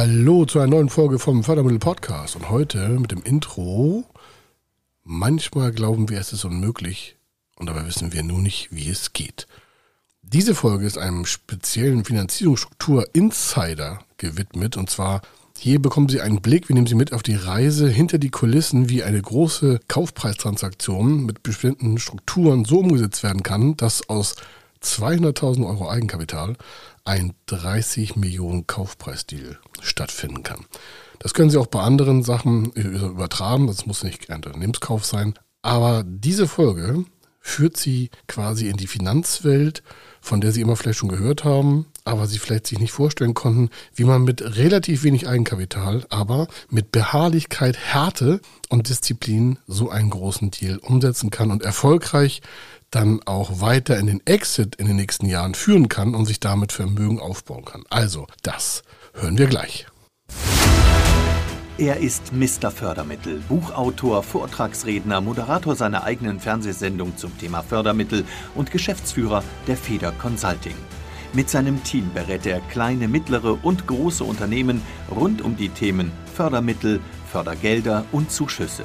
Hallo zu einer neuen Folge vom Fördermittel Podcast und heute mit dem Intro. Manchmal glauben wir, es ist unmöglich und dabei wissen wir nur nicht, wie es geht. Diese Folge ist einem speziellen Finanzierungsstruktur Insider gewidmet und zwar hier bekommen Sie einen Blick, wir nehmen Sie mit auf die Reise hinter die Kulissen, wie eine große Kaufpreistransaktion mit bestimmten Strukturen so umgesetzt werden kann, dass aus 200.000 Euro Eigenkapital ein 30 Millionen Kaufpreisdeal stattfinden kann. Das können Sie auch bei anderen Sachen übertragen, das muss nicht ein Unternehmenskauf sein. Aber diese Folge führt Sie quasi in die Finanzwelt, von der Sie immer vielleicht schon gehört haben, aber Sie vielleicht sich nicht vorstellen konnten, wie man mit relativ wenig Eigenkapital, aber mit Beharrlichkeit, Härte und Disziplin so einen großen Deal umsetzen kann und erfolgreich dann auch weiter in den Exit in den nächsten Jahren führen kann und sich damit Vermögen aufbauen kann. Also, das hören wir gleich. Er ist Mr. Fördermittel, Buchautor, Vortragsredner, Moderator seiner eigenen Fernsehsendung zum Thema Fördermittel und Geschäftsführer der Feder Consulting. Mit seinem Team berät er kleine, mittlere und große Unternehmen rund um die Themen Fördermittel, Fördergelder und Zuschüsse.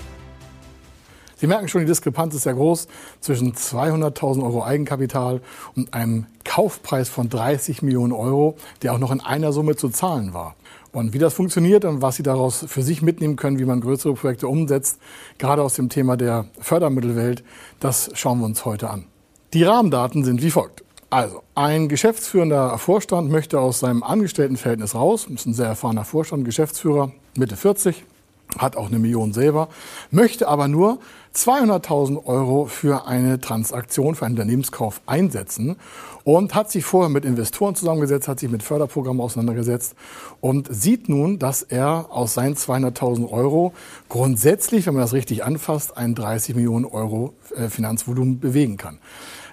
Sie merken schon, die Diskrepanz ist sehr groß zwischen 200.000 Euro Eigenkapital und einem Kaufpreis von 30 Millionen Euro, der auch noch in einer Summe zu zahlen war. Und wie das funktioniert und was Sie daraus für sich mitnehmen können, wie man größere Projekte umsetzt, gerade aus dem Thema der Fördermittelwelt, das schauen wir uns heute an. Die Rahmendaten sind wie folgt. Also, ein geschäftsführender Vorstand möchte aus seinem Angestelltenverhältnis raus, ist ein sehr erfahrener Vorstand, Geschäftsführer, Mitte 40, hat auch eine Million selber, möchte aber nur 200.000 Euro für eine Transaktion, für einen Unternehmenskauf einsetzen und hat sich vorher mit Investoren zusammengesetzt, hat sich mit Förderprogrammen auseinandergesetzt und sieht nun, dass er aus seinen 200.000 Euro grundsätzlich, wenn man das richtig anfasst, ein 30 Millionen Euro äh, Finanzvolumen bewegen kann.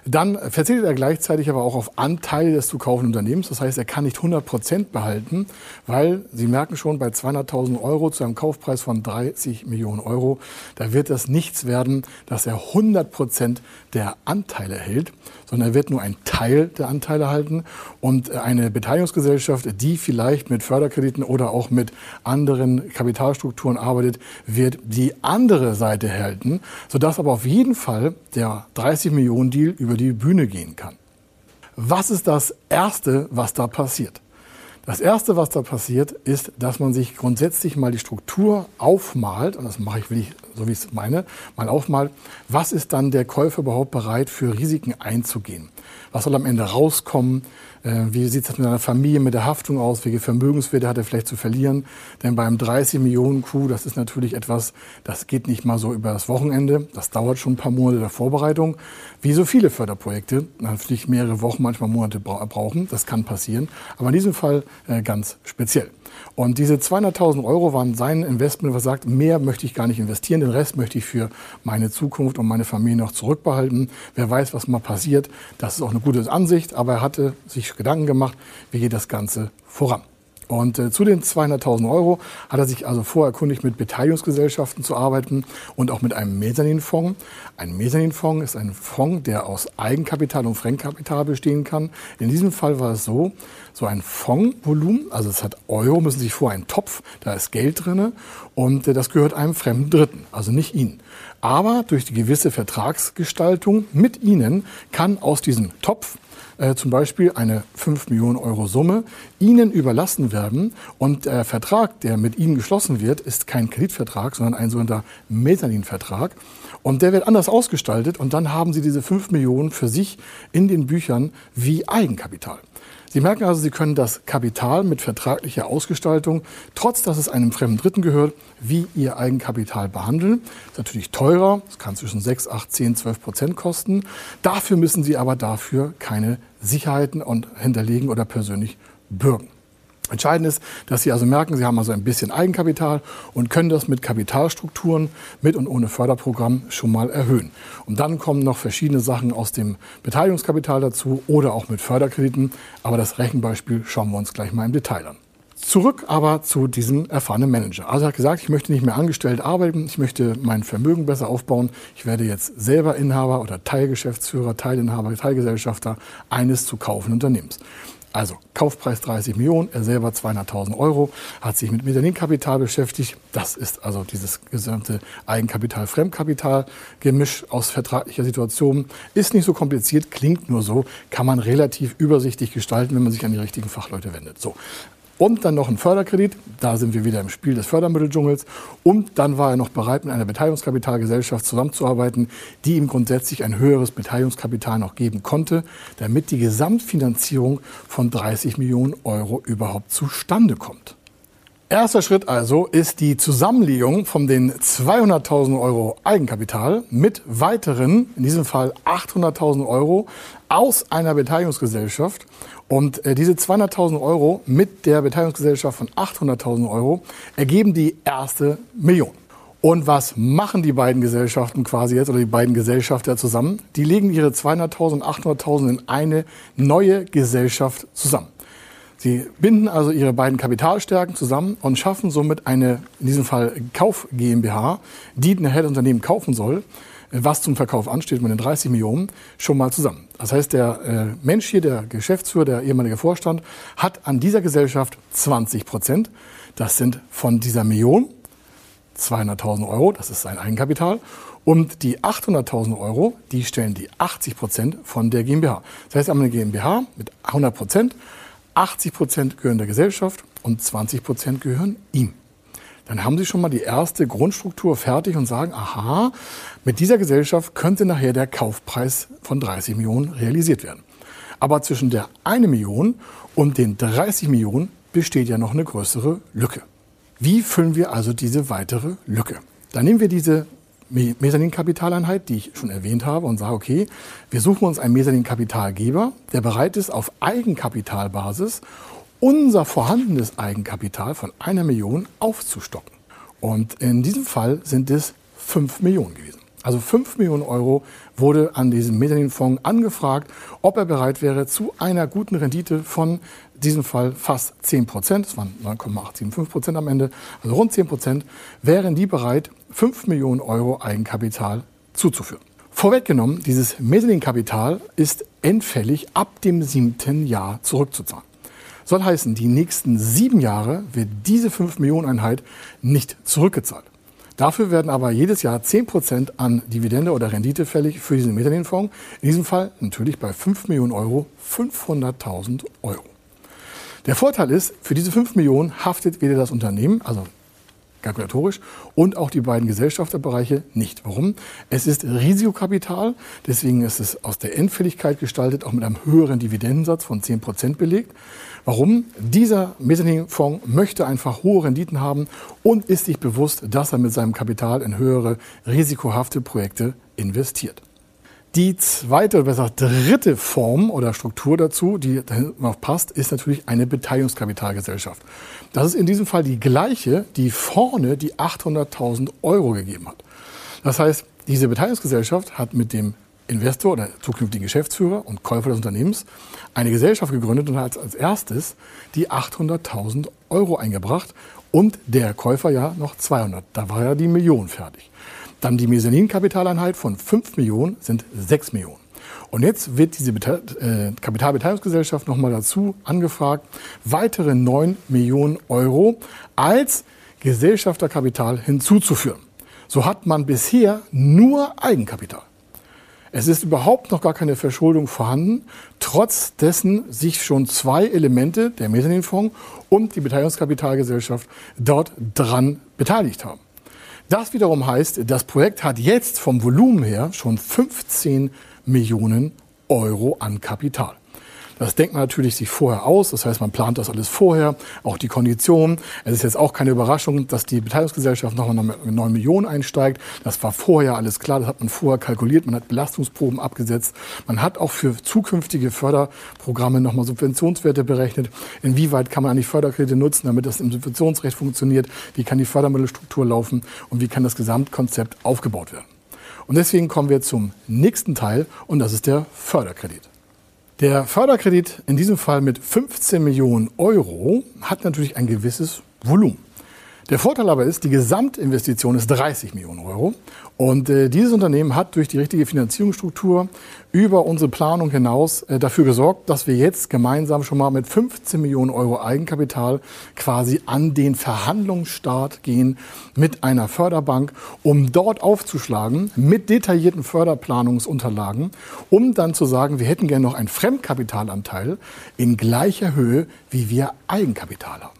Dann verzichtet er gleichzeitig aber auch auf Anteile des zu kaufenden Unternehmens. Das heißt, er kann nicht 100 Prozent behalten, weil Sie merken schon, bei 200.000 Euro zu einem Kaufpreis von 30 Millionen Euro, da wird es nichts werden, dass er 100 Prozent der Anteile hält, sondern er wird nur einen Teil der Anteile halten und eine Beteiligungsgesellschaft, die vielleicht mit Förderkrediten oder auch mit anderen Kapitalstrukturen arbeitet, wird die andere Seite halten, sodass aber auf jeden Fall der 30 Millionen Deal über die Bühne gehen kann. Was ist das Erste, was da passiert? Das Erste, was da passiert, ist, dass man sich grundsätzlich mal die Struktur aufmalt, und das mache ich, will ich, so wie ich es meine, mal aufmalt, was ist dann der Käufer überhaupt bereit, für Risiken einzugehen? Was soll am Ende rauskommen? Äh, wie sieht es mit einer Familie, mit der Haftung aus? Welche Vermögenswerte hat er vielleicht zu verlieren? Denn beim 30 Millionen Coup, das ist natürlich etwas, das geht nicht mal so über das Wochenende. Das dauert schon ein paar Monate der Vorbereitung. Wie so viele Förderprojekte, natürlich mehrere Wochen, manchmal Monate brauchen. Das kann passieren. Aber in diesem Fall äh, ganz speziell. Und diese 200.000 Euro waren sein Investment, was sagt, mehr möchte ich gar nicht investieren, den Rest möchte ich für meine Zukunft und meine Familie noch zurückbehalten. Wer weiß, was mal passiert. Das ist auch eine gute Ansicht, aber er hatte sich Gedanken gemacht, wie geht das Ganze voran. Und äh, zu den 200.000 Euro hat er sich also vorerkundigt, mit Beteiligungsgesellschaften zu arbeiten und auch mit einem Mezzaninfonds. Ein Mezzaninfonds ist ein Fonds, der aus Eigenkapital und Fremdkapital bestehen kann. In diesem Fall war es so, so ein Fondsvolumen, also es hat Euro, müssen Sie sich vor einen Topf, da ist Geld drinne und äh, das gehört einem fremden Dritten, also nicht Ihnen. Aber durch die gewisse Vertragsgestaltung mit Ihnen kann aus diesem Topf äh, zum Beispiel eine 5 Millionen Euro Summe Ihnen überlassen werden. Und der Vertrag, der mit Ihnen geschlossen wird, ist kein Kreditvertrag, sondern ein sogenannter Mezzaninvertrag. Und der wird anders ausgestaltet und dann haben Sie diese 5 Millionen für sich in den Büchern wie Eigenkapital. Sie merken also, Sie können das Kapital mit vertraglicher Ausgestaltung, trotz dass es einem fremden Dritten gehört, wie Ihr Eigenkapital behandeln. Das ist natürlich teurer, es kann zwischen 6, 8, 10, 12 Prozent kosten. Dafür müssen Sie aber dafür keine Sicherheiten und hinterlegen oder persönlich bürgen. Entscheidend ist, dass Sie also merken, Sie haben also ein bisschen Eigenkapital und können das mit Kapitalstrukturen mit und ohne Förderprogramm schon mal erhöhen. Und dann kommen noch verschiedene Sachen aus dem Beteiligungskapital dazu oder auch mit Förderkrediten. Aber das Rechenbeispiel schauen wir uns gleich mal im Detail an. Zurück aber zu diesem erfahrenen Manager. Also er hat gesagt, ich möchte nicht mehr angestellt arbeiten, ich möchte mein Vermögen besser aufbauen. Ich werde jetzt selber Inhaber oder Teilgeschäftsführer, Teilinhaber, Teilgesellschafter eines zu kaufenden Unternehmens. Also Kaufpreis 30 Millionen, er selber 200.000 Euro, hat sich mit Mezzaninkapital beschäftigt. Das ist also dieses gesamte Eigenkapital-Fremdkapital-Gemisch aus vertraglicher Situation. Ist nicht so kompliziert, klingt nur so, kann man relativ übersichtlich gestalten, wenn man sich an die richtigen Fachleute wendet. So, und dann noch ein Förderkredit. Da sind wir wieder im Spiel des Fördermitteldschungels. Und dann war er noch bereit, mit einer Beteiligungskapitalgesellschaft zusammenzuarbeiten, die ihm grundsätzlich ein höheres Beteiligungskapital noch geben konnte, damit die Gesamtfinanzierung von 30 Millionen Euro überhaupt zustande kommt. Erster Schritt also ist die Zusammenlegung von den 200.000 Euro Eigenkapital mit weiteren, in diesem Fall 800.000 Euro aus einer Beteiligungsgesellschaft. Und äh, diese 200.000 Euro mit der Beteiligungsgesellschaft von 800.000 Euro ergeben die erste Million. Und was machen die beiden Gesellschaften quasi jetzt oder die beiden Gesellschafter zusammen? Die legen ihre 200.000 und 800.000 in eine neue Gesellschaft zusammen. Sie binden also ihre beiden Kapitalstärken zusammen und schaffen somit eine, in diesem Fall Kauf GmbH, die nachher das Unternehmen kaufen soll, was zum Verkauf ansteht mit den 30 Millionen, schon mal zusammen. Das heißt, der äh, Mensch hier, der Geschäftsführer, der ehemalige Vorstand, hat an dieser Gesellschaft 20 Prozent. Das sind von dieser Million 200.000 Euro, das ist sein Eigenkapital. Und die 800.000 Euro, die stellen die 80 Prozent von der GmbH. Das heißt, wir haben eine GmbH mit 100 Prozent 80 Prozent gehören der Gesellschaft und 20 Prozent gehören ihm. Dann haben Sie schon mal die erste Grundstruktur fertig und sagen, aha, mit dieser Gesellschaft könnte nachher der Kaufpreis von 30 Millionen realisiert werden. Aber zwischen der 1 Million und den 30 Millionen besteht ja noch eine größere Lücke. Wie füllen wir also diese weitere Lücke? Dann nehmen wir diese Mezzanin-Kapitaleinheit, die ich schon erwähnt habe, und sage, okay, wir suchen uns einen Mezzanin-Kapitalgeber, der bereit ist, auf Eigenkapitalbasis unser vorhandenes Eigenkapital von einer Million aufzustocken. Und in diesem Fall sind es fünf Millionen gewesen. Also fünf Millionen Euro wurde an diesem Mezzaninfonds angefragt, ob er bereit wäre, zu einer guten Rendite von diesem Fall fast 10 Prozent, das waren 9,875 Prozent am Ende, also rund 10 Prozent, wären die bereit, 5 Millionen Euro Eigenkapital zuzuführen. Vorweggenommen, dieses Mezzaninkapital ist endfällig ab dem siebten Jahr zurückzuzahlen. Soll heißen, die nächsten sieben Jahre wird diese 5 Millionen Einheit nicht zurückgezahlt. Dafür werden aber jedes Jahr 10 Prozent an Dividende oder Rendite fällig für diesen Mezzaninfonds. In diesem Fall natürlich bei 5 Millionen Euro 500.000 Euro. Der Vorteil ist, für diese 5 Millionen haftet weder das Unternehmen, also kalkulatorisch, und auch die beiden Gesellschafterbereiche nicht. Warum? Es ist Risikokapital, deswegen ist es aus der Endfälligkeit gestaltet, auch mit einem höheren Dividendensatz von 10 Prozent belegt. Warum? Dieser Mezzaninfonds möchte einfach hohe Renditen haben und ist sich bewusst, dass er mit seinem Kapital in höhere risikohafte Projekte investiert. Die zweite oder besser dritte Form oder Struktur dazu, die noch passt, ist natürlich eine Beteiligungskapitalgesellschaft. Das ist in diesem Fall die gleiche, die vorne die 800.000 Euro gegeben hat. Das heißt, diese Beteiligungsgesellschaft hat mit dem Investor oder zukünftigen Geschäftsführer und Käufer des Unternehmens eine Gesellschaft gegründet und hat als erstes die 800.000 Euro eingebracht und der Käufer ja noch 200. Da war ja die Million fertig. Dann die Mezzanin-Kapitaleinheit von 5 Millionen sind 6 Millionen. Und jetzt wird diese äh, Kapitalbeteiligungsgesellschaft nochmal dazu angefragt, weitere 9 Millionen Euro als Gesellschafterkapital hinzuzuführen. So hat man bisher nur Eigenkapital. Es ist überhaupt noch gar keine Verschuldung vorhanden, trotz dessen sich schon zwei Elemente, der Mezzaninfonds und die Beteiligungskapitalgesellschaft, dort dran beteiligt haben. Das wiederum heißt, das Projekt hat jetzt vom Volumen her schon 15 Millionen Euro an Kapital. Das denkt man natürlich sich vorher aus. Das heißt, man plant das alles vorher, auch die Konditionen. Es ist jetzt auch keine Überraschung, dass die Beteiligungsgesellschaft nochmal mit 9 Millionen einsteigt. Das war vorher alles klar. Das hat man vorher kalkuliert. Man hat Belastungsproben abgesetzt. Man hat auch für zukünftige Förderprogramme nochmal Subventionswerte berechnet. Inwieweit kann man eigentlich Förderkredite nutzen, damit das im Subventionsrecht funktioniert? Wie kann die Fördermittelstruktur laufen? Und wie kann das Gesamtkonzept aufgebaut werden? Und deswegen kommen wir zum nächsten Teil und das ist der Förderkredit. Der Förderkredit in diesem Fall mit 15 Millionen Euro hat natürlich ein gewisses Volumen. Der Vorteil aber ist, die Gesamtinvestition ist 30 Millionen Euro. Und äh, dieses Unternehmen hat durch die richtige Finanzierungsstruktur über unsere Planung hinaus äh, dafür gesorgt, dass wir jetzt gemeinsam schon mal mit 15 Millionen Euro Eigenkapital quasi an den Verhandlungsstart gehen mit einer Förderbank, um dort aufzuschlagen mit detaillierten Förderplanungsunterlagen, um dann zu sagen, wir hätten gerne noch einen Fremdkapitalanteil in gleicher Höhe, wie wir Eigenkapital haben.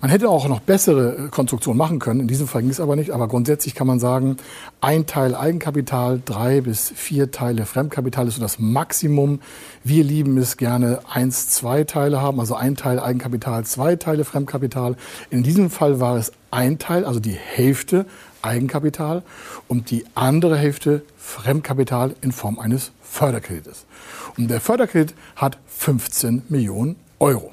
Man hätte auch noch bessere äh, Konstruktionen machen können. In diesem Fall ging es aber nicht. Aber grundsätzlich kann man sagen, ein Teil Eigenkapital, drei bis vier Teile Fremdkapital ist so das Maximum. Wir lieben es gerne eins, zwei Teile haben, also ein Teil Eigenkapital, zwei Teile Fremdkapital. In diesem Fall war es ein Teil, also die Hälfte Eigenkapital und die andere Hälfte Fremdkapital in Form eines Förderkredites. Und der Förderkredit hat 15 Millionen Euro.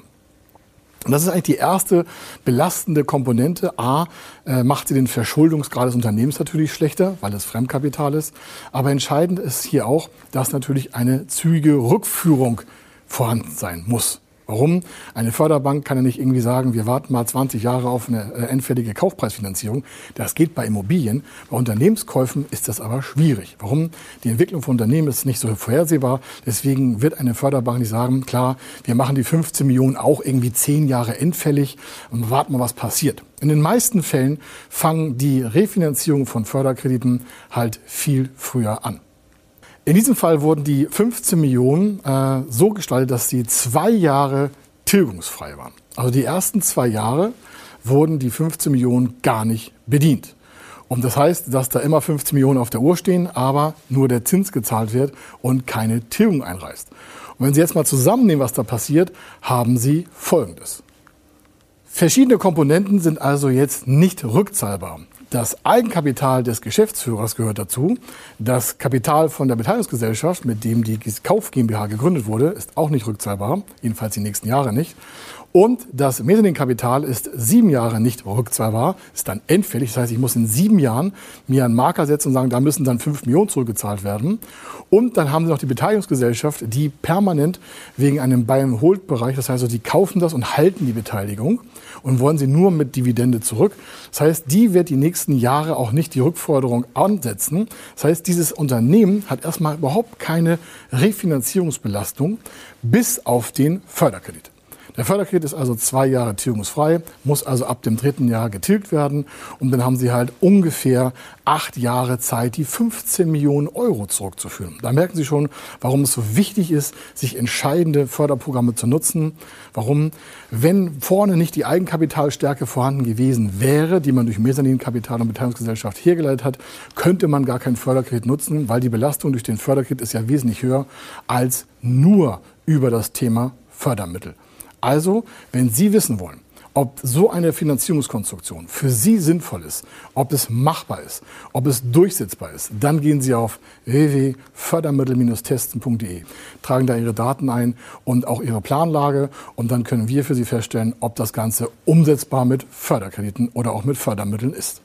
Und das ist eigentlich die erste belastende Komponente. A, äh, macht sie den Verschuldungsgrad des Unternehmens natürlich schlechter, weil es Fremdkapital ist. Aber entscheidend ist hier auch, dass natürlich eine zügige Rückführung vorhanden sein muss. Warum? Eine Förderbank kann ja nicht irgendwie sagen, wir warten mal 20 Jahre auf eine äh, endfällige Kaufpreisfinanzierung. Das geht bei Immobilien. Bei Unternehmenskäufen ist das aber schwierig. Warum? Die Entwicklung von Unternehmen ist nicht so vorhersehbar. Deswegen wird eine Förderbank nicht sagen, klar, wir machen die 15 Millionen auch irgendwie 10 Jahre endfällig und warten mal, was passiert. In den meisten Fällen fangen die Refinanzierungen von Förderkrediten halt viel früher an. In diesem Fall wurden die 15 Millionen äh, so gestaltet, dass sie zwei Jahre tilgungsfrei waren. Also die ersten zwei Jahre wurden die 15 Millionen gar nicht bedient. Und das heißt, dass da immer 15 Millionen auf der Uhr stehen, aber nur der Zins gezahlt wird und keine Tilgung einreißt. Und wenn Sie jetzt mal zusammennehmen, was da passiert, haben Sie Folgendes. Verschiedene Komponenten sind also jetzt nicht rückzahlbar. Das Eigenkapital des Geschäftsführers gehört dazu. Das Kapital von der Beteiligungsgesellschaft, mit dem die Kauf GmbH gegründet wurde, ist auch nicht rückzahlbar, jedenfalls die nächsten Jahre nicht. Und das Mezzaninkapital ist sieben Jahre nicht rückzahlbar, ist dann endfällig. Das heißt, ich muss in sieben Jahren mir einen Marker setzen und sagen, da müssen dann fünf Millionen zurückgezahlt werden. Und dann haben Sie noch die Beteiligungsgesellschaft, die permanent wegen einem Buy-and-Hold-Bereich, das heißt, die kaufen das und halten die Beteiligung und wollen sie nur mit Dividende zurück. Das heißt, die wird die nächsten Jahre auch nicht die Rückforderung ansetzen. Das heißt, dieses Unternehmen hat erstmal überhaupt keine Refinanzierungsbelastung bis auf den Förderkredit. Der Förderkredit ist also zwei Jahre tilgungsfrei, muss also ab dem dritten Jahr getilgt werden. Und dann haben Sie halt ungefähr acht Jahre Zeit, die 15 Millionen Euro zurückzuführen. Da merken Sie schon, warum es so wichtig ist, sich entscheidende Förderprogramme zu nutzen. Warum, wenn vorne nicht die Eigenkapitalstärke vorhanden gewesen wäre, die man durch Mezzaninkapital und Beteiligungsgesellschaft hergeleitet hat, könnte man gar keinen Förderkredit nutzen, weil die Belastung durch den Förderkredit ist ja wesentlich höher als nur über das Thema Fördermittel. Also, wenn Sie wissen wollen, ob so eine Finanzierungskonstruktion für Sie sinnvoll ist, ob es machbar ist, ob es durchsetzbar ist, dann gehen Sie auf www.fördermittel-testen.de, tragen da Ihre Daten ein und auch Ihre Planlage und dann können wir für Sie feststellen, ob das Ganze umsetzbar mit Förderkrediten oder auch mit Fördermitteln ist.